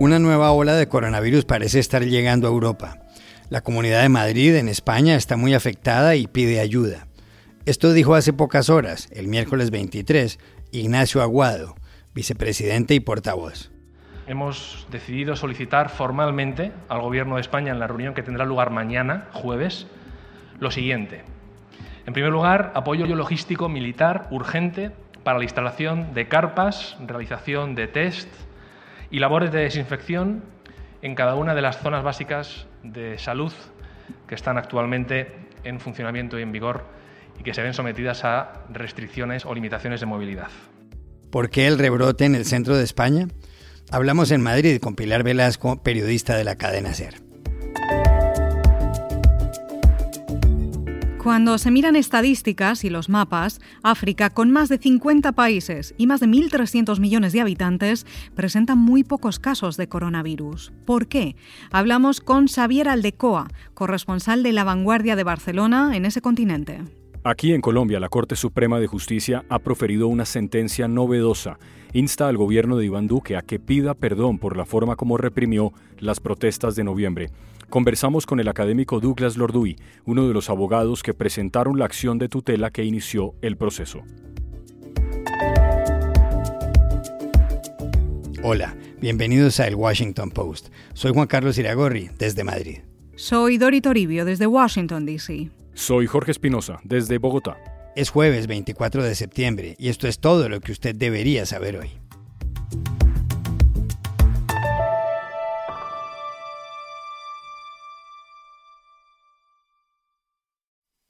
Una nueva ola de coronavirus parece estar llegando a Europa. La Comunidad de Madrid, en España, está muy afectada y pide ayuda. Esto dijo hace pocas horas, el miércoles 23, Ignacio Aguado, vicepresidente y portavoz. Hemos decidido solicitar formalmente al Gobierno de España en la reunión que tendrá lugar mañana, jueves, lo siguiente. En primer lugar, apoyo logístico militar urgente para la instalación de carpas, realización de test, y labores de desinfección en cada una de las zonas básicas de salud que están actualmente en funcionamiento y en vigor y que se ven sometidas a restricciones o limitaciones de movilidad. ¿Por qué el rebrote en el centro de España? Hablamos en Madrid con Pilar Velasco, periodista de la cadena SER. Cuando se miran estadísticas y los mapas, África, con más de 50 países y más de 1.300 millones de habitantes, presenta muy pocos casos de coronavirus. ¿Por qué? Hablamos con Xavier Aldecoa, corresponsal de La Vanguardia de Barcelona en ese continente. Aquí en Colombia, la Corte Suprema de Justicia ha proferido una sentencia novedosa. Insta al gobierno de Iván Duque a que pida perdón por la forma como reprimió las protestas de noviembre. Conversamos con el académico Douglas Lorduy, uno de los abogados que presentaron la acción de tutela que inició el proceso. Hola, bienvenidos a El Washington Post. Soy Juan Carlos Iragorri, desde Madrid. Soy Dori Toribio, desde Washington, D.C. Soy Jorge Espinosa, desde Bogotá. Es jueves 24 de septiembre y esto es todo lo que usted debería saber hoy.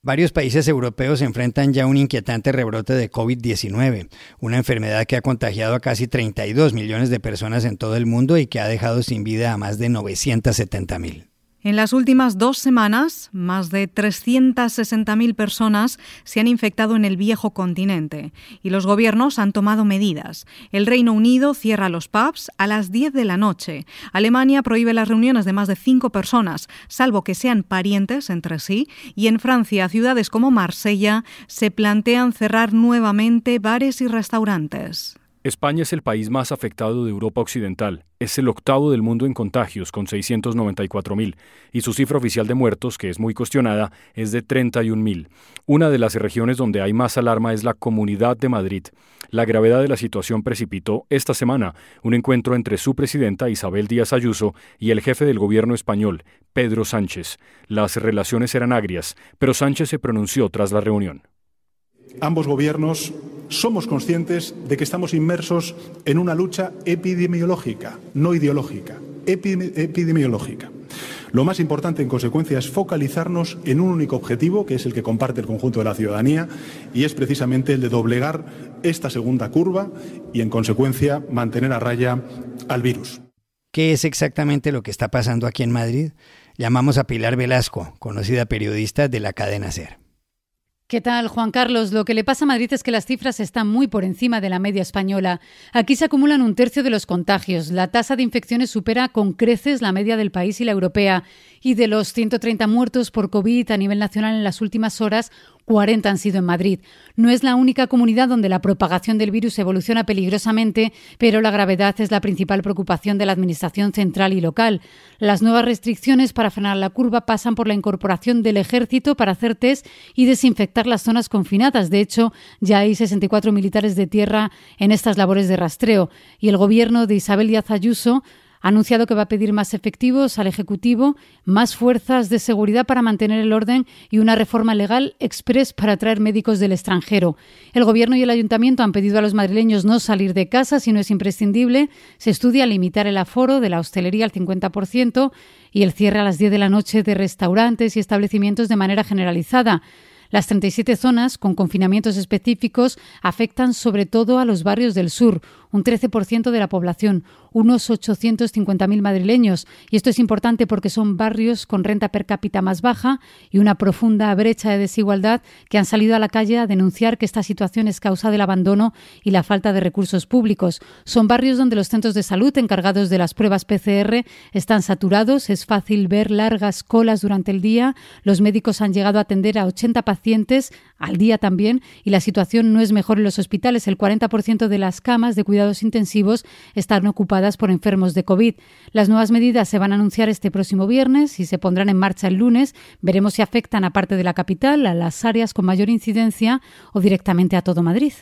Varios países europeos enfrentan ya un inquietante rebrote de COVID-19, una enfermedad que ha contagiado a casi 32 millones de personas en todo el mundo y que ha dejado sin vida a más de 970 mil. En las últimas dos semanas, más de 360.000 personas se han infectado en el viejo continente y los gobiernos han tomado medidas. El Reino Unido cierra los pubs a las 10 de la noche. Alemania prohíbe las reuniones de más de cinco personas, salvo que sean parientes entre sí. Y en Francia, ciudades como Marsella se plantean cerrar nuevamente bares y restaurantes. España es el país más afectado de Europa Occidental. Es el octavo del mundo en contagios, con 694.000, y su cifra oficial de muertos, que es muy cuestionada, es de 31.000. Una de las regiones donde hay más alarma es la Comunidad de Madrid. La gravedad de la situación precipitó esta semana un encuentro entre su presidenta Isabel Díaz Ayuso y el jefe del gobierno español, Pedro Sánchez. Las relaciones eran agrias, pero Sánchez se pronunció tras la reunión. Ambos gobiernos somos conscientes de que estamos inmersos en una lucha epidemiológica, no ideológica, epidemiológica. Lo más importante, en consecuencia, es focalizarnos en un único objetivo, que es el que comparte el conjunto de la ciudadanía, y es precisamente el de doblegar esta segunda curva y, en consecuencia, mantener a raya al virus. ¿Qué es exactamente lo que está pasando aquí en Madrid? Llamamos a Pilar Velasco, conocida periodista de la cadena SER. ¿Qué tal, Juan Carlos? Lo que le pasa a Madrid es que las cifras están muy por encima de la media española. Aquí se acumulan un tercio de los contagios. La tasa de infecciones supera con creces la media del país y la europea. Y de los 130 muertos por COVID a nivel nacional en las últimas horas, 40 han sido en Madrid. No es la única comunidad donde la propagación del virus evoluciona peligrosamente, pero la gravedad es la principal preocupación de la Administración central y local. Las nuevas restricciones para frenar la curva pasan por la incorporación del ejército para hacer test y desinfectar las zonas confinadas. De hecho, ya hay 64 militares de tierra en estas labores de rastreo. Y el gobierno de Isabel Díaz Ayuso ha anunciado que va a pedir más efectivos al Ejecutivo, más fuerzas de seguridad para mantener el orden y una reforma legal express para traer médicos del extranjero. El Gobierno y el Ayuntamiento han pedido a los madrileños no salir de casa si no es imprescindible. Se estudia limitar el aforo de la hostelería al 50% y el cierre a las 10 de la noche de restaurantes y establecimientos de manera generalizada. Las 37 zonas con confinamientos específicos afectan sobre todo a los barrios del sur, un 13% de la población, unos 850.000 madrileños. Y esto es importante porque son barrios con renta per cápita más baja y una profunda brecha de desigualdad que han salido a la calle a denunciar que esta situación es causa del abandono y la falta de recursos públicos. Son barrios donde los centros de salud encargados de las pruebas PCR están saturados, es fácil ver largas colas durante el día, los médicos han llegado a atender a 80 pacientes al día también y la situación no es mejor en los hospitales. El 40% de las camas de cuidados intensivos están ocupadas por enfermos de COVID. Las nuevas medidas se van a anunciar este próximo viernes y se pondrán en marcha el lunes. Veremos si afectan a parte de la capital, a las áreas con mayor incidencia o directamente a todo Madrid.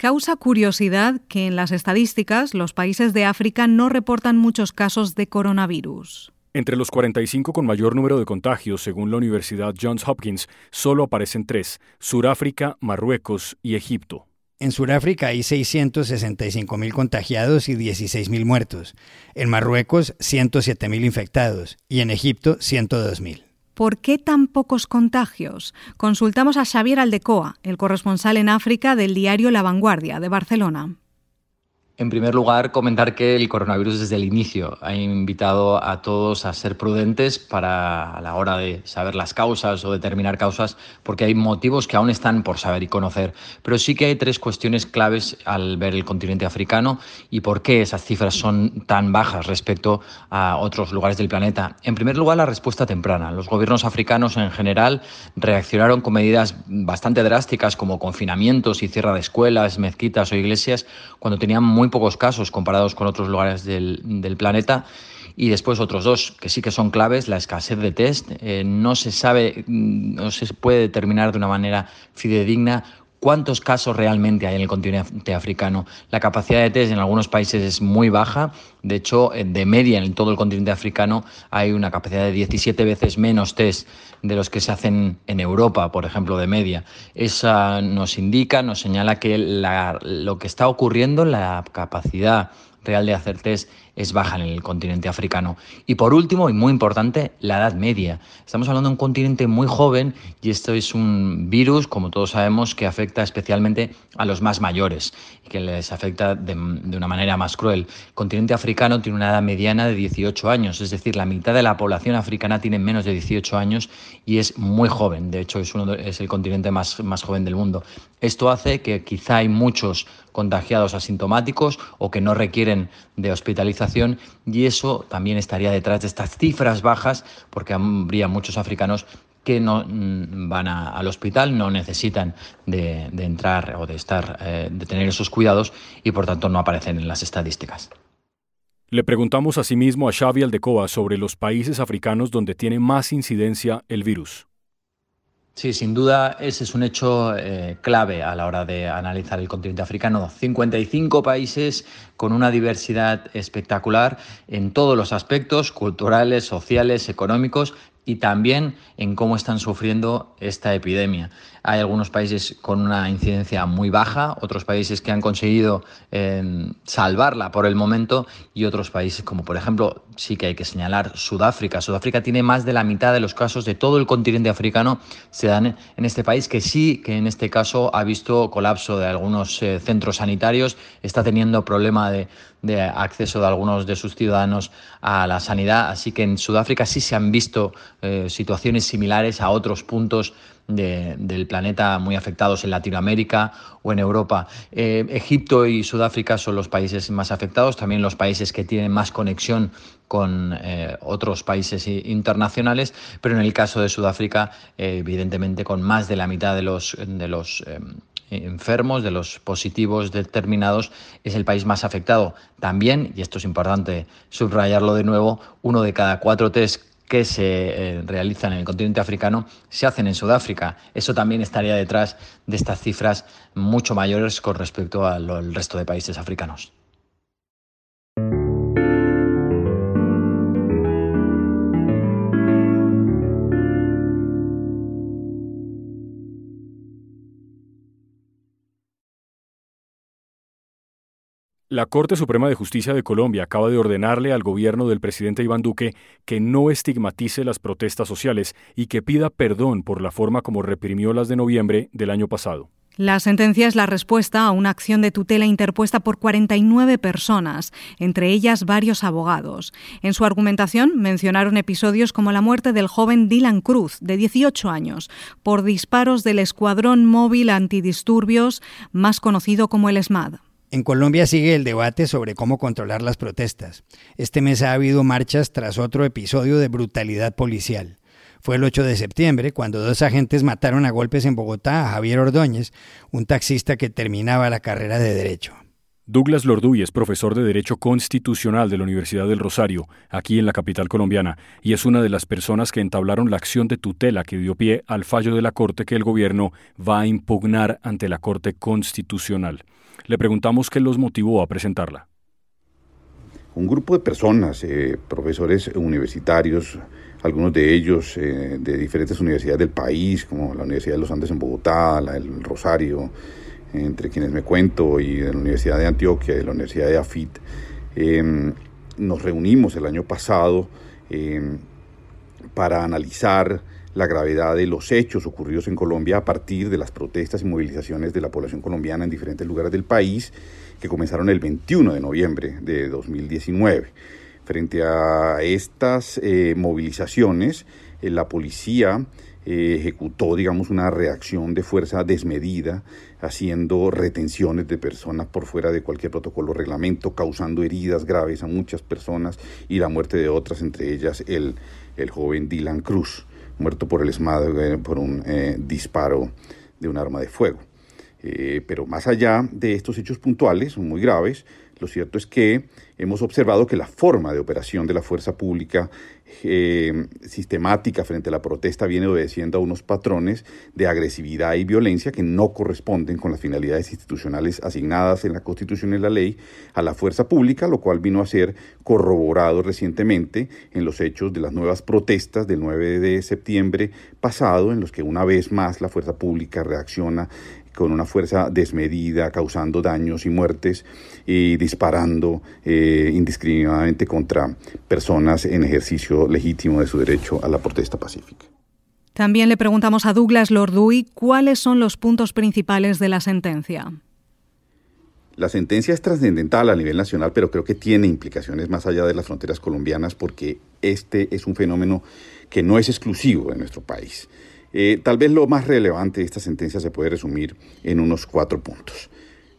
Causa curiosidad que en las estadísticas los países de África no reportan muchos casos de coronavirus. Entre los 45 con mayor número de contagios, según la Universidad Johns Hopkins, solo aparecen tres, Suráfrica, Marruecos y Egipto. En Sudáfrica hay 665.000 contagiados y 16.000 muertos. En Marruecos, 107.000 infectados. Y en Egipto, 102.000. ¿Por qué tan pocos contagios? Consultamos a Xavier Aldecoa, el corresponsal en África del diario La Vanguardia de Barcelona. En primer lugar, comentar que el coronavirus desde el inicio ha invitado a todos a ser prudentes para a la hora de saber las causas o determinar causas, porque hay motivos que aún están por saber y conocer. Pero sí que hay tres cuestiones claves al ver el continente africano y por qué esas cifras son tan bajas respecto a otros lugares del planeta. En primer lugar, la respuesta temprana. Los gobiernos africanos en general reaccionaron con medidas bastante drásticas como confinamientos y cierre de escuelas, mezquitas o iglesias cuando tenían muy pocos casos comparados con otros lugares del, planeta. Y después otros dos que sí que son claves, la escasez de test. Eh, no se sabe, mm, no se puede determinar de una manera fidedigna cuántos casos realmente hay en el continente africano. La capacidad de test en algunos países es muy baja. De hecho, de media en todo el continente africano hay una capacidad de 17 veces menos test de los que se hacen en Europa, por ejemplo, de media. Esa nos indica, nos señala que lo que está ocurriendo, la capacidad real de hacer test es baja en el continente africano. Y por último, y muy importante, la edad media. Estamos hablando de un continente muy joven y esto es un virus, como todos sabemos, que afecta especialmente a los más mayores y que les afecta de, una manera más cruel. El continente africano tiene una edad mediana de 18 años, es decir, la mitad de la población africana tiene menos de 18 años y es muy joven. De hecho, es, uno es el continente más, más joven del mundo. Esto hace que quizá hay muchos contagiados asintomáticos o que no requieren de hospitalización y eso también estaría detrás de estas cifras bajas porque habría muchos africanos que no mm, van al hospital, no necesitan de, entrar o de estar, eh, de tener esos cuidados y por tanto no aparecen en las estadísticas. Le preguntamos asimismo a Xavi Aldecoa sobre los países africanos donde tiene más incidencia el virus. Sí, sin duda ese es un hecho eh, clave a la hora de analizar el continente africano. 55 países con una diversidad espectacular en todos los aspectos, culturales, sociales, económicos, y también en cómo están sufriendo esta epidemia. Hay algunos países con una incidencia muy baja, otros países que han conseguido em, salvarla por el momento y otros países como por ejemplo, sí que hay que señalar Sudáfrica. Sudáfrica tiene más de la mitad de los casos de todo el continente africano se dan en este país que sí que en este caso ha visto colapso de algunos eh, centros sanitarios, está teniendo problema de, de acceso de algunos de sus ciudadanos a la sanidad. Así que en Sudáfrica sí se han visto eh, situaciones similares a otros puntos del planeta muy afectados en Latinoamérica o en Europa. Eh, Egipto y Sudáfrica son los países más afectados, también los países que tienen más conexión con eh, otros países internacionales, pero en el caso de Sudáfrica, evidentemente con más de la mitad de los, de los enfermos, de los positivos determinados, es el país más afectado. También, y esto es importante subrayarlo de nuevo, uno de cada cuatro test que se eh, realizan en el continente africano se hacen en Sudáfrica. Eso también estaría detrás de estas cifras mucho mayores con respecto al resto de países africanos. La Corte Suprema de Justicia de Colombia acaba de ordenarle al gobierno del presidente Iván Duque que no estigmatice las protestas sociales y que pida perdón por la forma como reprimió las de noviembre del año pasado. La sentencia es la respuesta a una acción de tutela interpuesta por 49 personas, entre ellas varios abogados. En su argumentación mencionaron episodios como la muerte del joven Dylan Cruz, de 18 años, por disparos del Escuadrón Móvil Antidisturbios, más conocido como el SMAD. En Colombia sigue el debate sobre cómo controlar las protestas. Este mes ha habido marchas tras otro episodio de brutalidad policial. Fue el 8 de septiembre cuando dos agentes mataron a golpes en Bogotá a Javier Ordóñez, un taxista que terminaba la carrera de Derecho. Douglas Lorduy es profesor de Derecho Constitucional de la Universidad del Rosario, aquí en la capital colombiana, y es una de las personas que entablaron la acción de tutela que dio pie al fallo de la Corte que el gobierno va a impugnar ante la Corte Constitucional. Le preguntamos qué los motivó a presentarla. Un grupo de personas, eh, profesores universitarios, algunos de ellos eh, de diferentes universidades del país, como la Universidad de los Andes en Bogotá, la del Rosario, entre quienes me cuento, y de la Universidad de Antioquia, de la Universidad de AFIT, em, nos reunimos el año pasado em, para analizar la gravedad de los hechos ocurridos en Colombia a partir de las protestas y movilizaciones de la población colombiana en diferentes lugares del país que comenzaron el 21 de noviembre de 2019. Frente a estas eh, movilizaciones, eh, la policía eh, ejecutó, digamos, una reacción de fuerza desmedida, haciendo retenciones de personas por fuera de cualquier protocolo o reglamento, causando heridas graves a muchas personas y la muerte de otras, entre ellas el, el joven Dylan Cruz muerto por el SMAD por un eh, disparo de un arma de fuego. Eh, pero más allá de estos hechos puntuales, muy graves, lo cierto es que hemos observado que la forma de operación de la fuerza pública eh, sistemática frente a la protesta viene obedeciendo a unos patrones de agresividad y violencia que no corresponden con las finalidades institucionales asignadas en la Constitución y la ley a la fuerza pública, lo cual vino a ser corroborado recientemente en los hechos de las nuevas protestas del 9 de septiembre pasado, en los que una vez más la fuerza pública reacciona con una fuerza desmedida, causando daños y muertes y disparando eh, indiscriminadamente contra personas en ejercicio legítimo de su derecho a la protesta pacífica. También le preguntamos a Douglas Lorduy cuáles son los puntos principales de la sentencia. La sentencia es trascendental a nivel nacional, pero creo que tiene implicaciones más allá de las fronteras colombianas porque este es un fenómeno que no es exclusivo de nuestro país. Eh, tal vez lo más relevante de esta sentencia se puede resumir en unos cuatro puntos.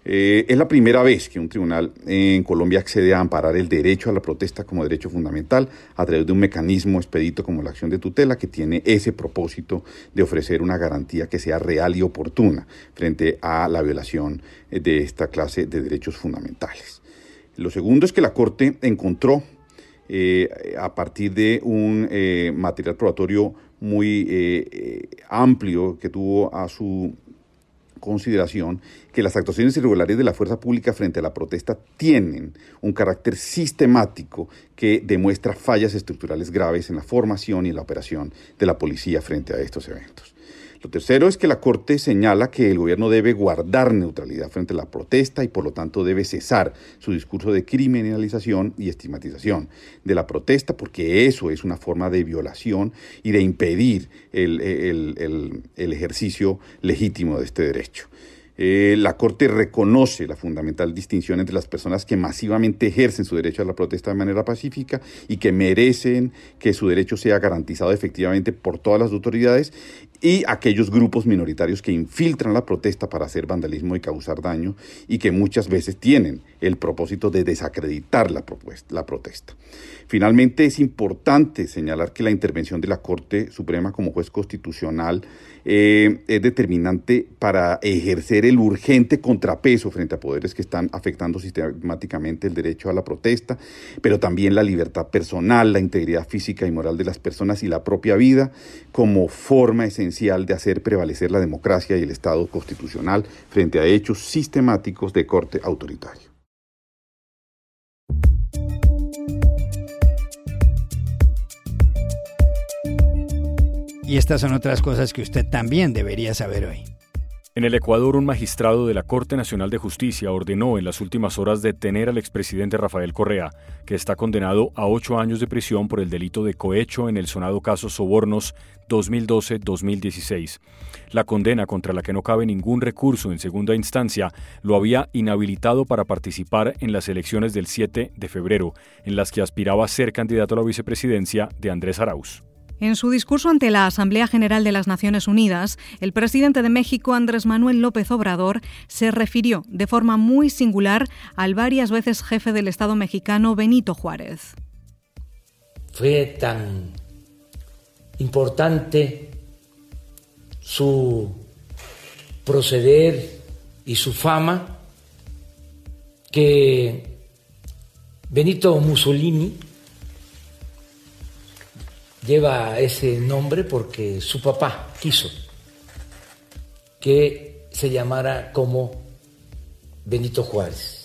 Eh, es la primera vez que un tribunal en Colombia accede a amparar el derecho a la protesta como derecho fundamental a través de un mecanismo expedito como la acción de tutela que tiene ese propósito de ofrecer una garantía que sea real y oportuna frente a la violación de esta clase de derechos fundamentales. Lo segundo es que la Corte encontró eh, a partir de un material probatorio muy eh, eh, amplio que tuvo a su consideración que las actuaciones irregulares de la fuerza pública frente a la protesta tienen un carácter sistemático que demuestra fallas estructurales graves en la formación y en la operación de la policía frente a estos eventos. Lo tercero es que la Corte señala que el gobierno debe guardar neutralidad frente a la protesta y por lo tanto debe cesar su discurso de criminalización y estigmatización de la protesta porque eso es una forma de violación y de impedir el, ejercicio legítimo de este derecho. Eh, la Corte reconoce la fundamental distinción entre las personas que masivamente ejercen su derecho a la protesta de manera pacífica y que merecen que su derecho sea garantizado efectivamente por todas las autoridades y aquellos grupos minoritarios que infiltran la protesta para hacer vandalismo y causar daño y que muchas veces tienen el propósito de desacreditar la, la protesta. Finalmente, es importante señalar que la intervención de la Corte Suprema como juez constitucional eh, es determinante para ejercer el urgente contrapeso frente a poderes que están afectando sistemáticamente el derecho a la protesta, pero también la libertad personal, la integridad física y moral de las personas y la propia vida como forma esencial de hacer prevalecer la democracia y el Estado constitucional frente a hechos sistemáticos de corte autoritario. Y estas son otras cosas que usted también debería saber hoy. En el Ecuador, un magistrado de la Corte Nacional de Justicia ordenó en las últimas horas detener al expresidente Rafael Correa, que está condenado a ocho años de prisión por el delito de cohecho en el sonado caso Sobornos 2012-2016. La condena, contra la que no cabe ningún recurso en segunda instancia, lo había inhabilitado para participar en las elecciones del 7 de febrero, en las que aspiraba a ser candidato a la vicepresidencia de Andrés Arauz. En su discurso ante la Asamblea General de las Naciones Unidas, el presidente de México, Andrés Manuel López Obrador, se refirió de forma muy singular al varias veces jefe del Estado mexicano Benito Juárez. Fue tan importante su proceder y su fama que Benito Mussolini lleva ese nombre porque su papá quiso que se llamara como Benito Juárez.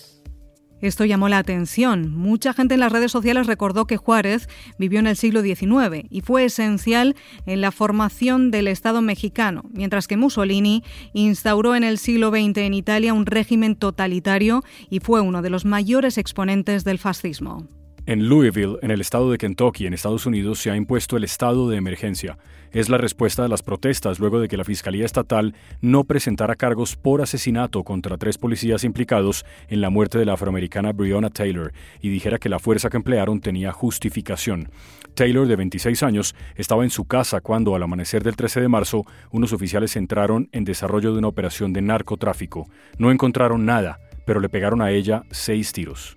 Esto llamó la atención. Mucha gente en las redes sociales recordó que Juárez vivió en el siglo XIX y fue esencial en la formación del Estado mexicano, mientras que Mussolini instauró en el siglo XX en Italia un régimen totalitario y fue uno de los mayores exponentes del fascismo. En Louisville, en el estado de Kentucky, en Estados Unidos, se ha impuesto el estado de emergencia. Es la respuesta a las protestas luego de que la Fiscalía Estatal no presentara cargos por asesinato contra tres policías implicados en la muerte de la afroamericana Breonna Taylor y dijera que la fuerza que emplearon tenía justificación. Taylor, de 26 años, estaba en su casa cuando, al amanecer del 13 de marzo, unos oficiales entraron en desarrollo de una operación de narcotráfico. No encontraron nada, pero le pegaron a ella seis tiros.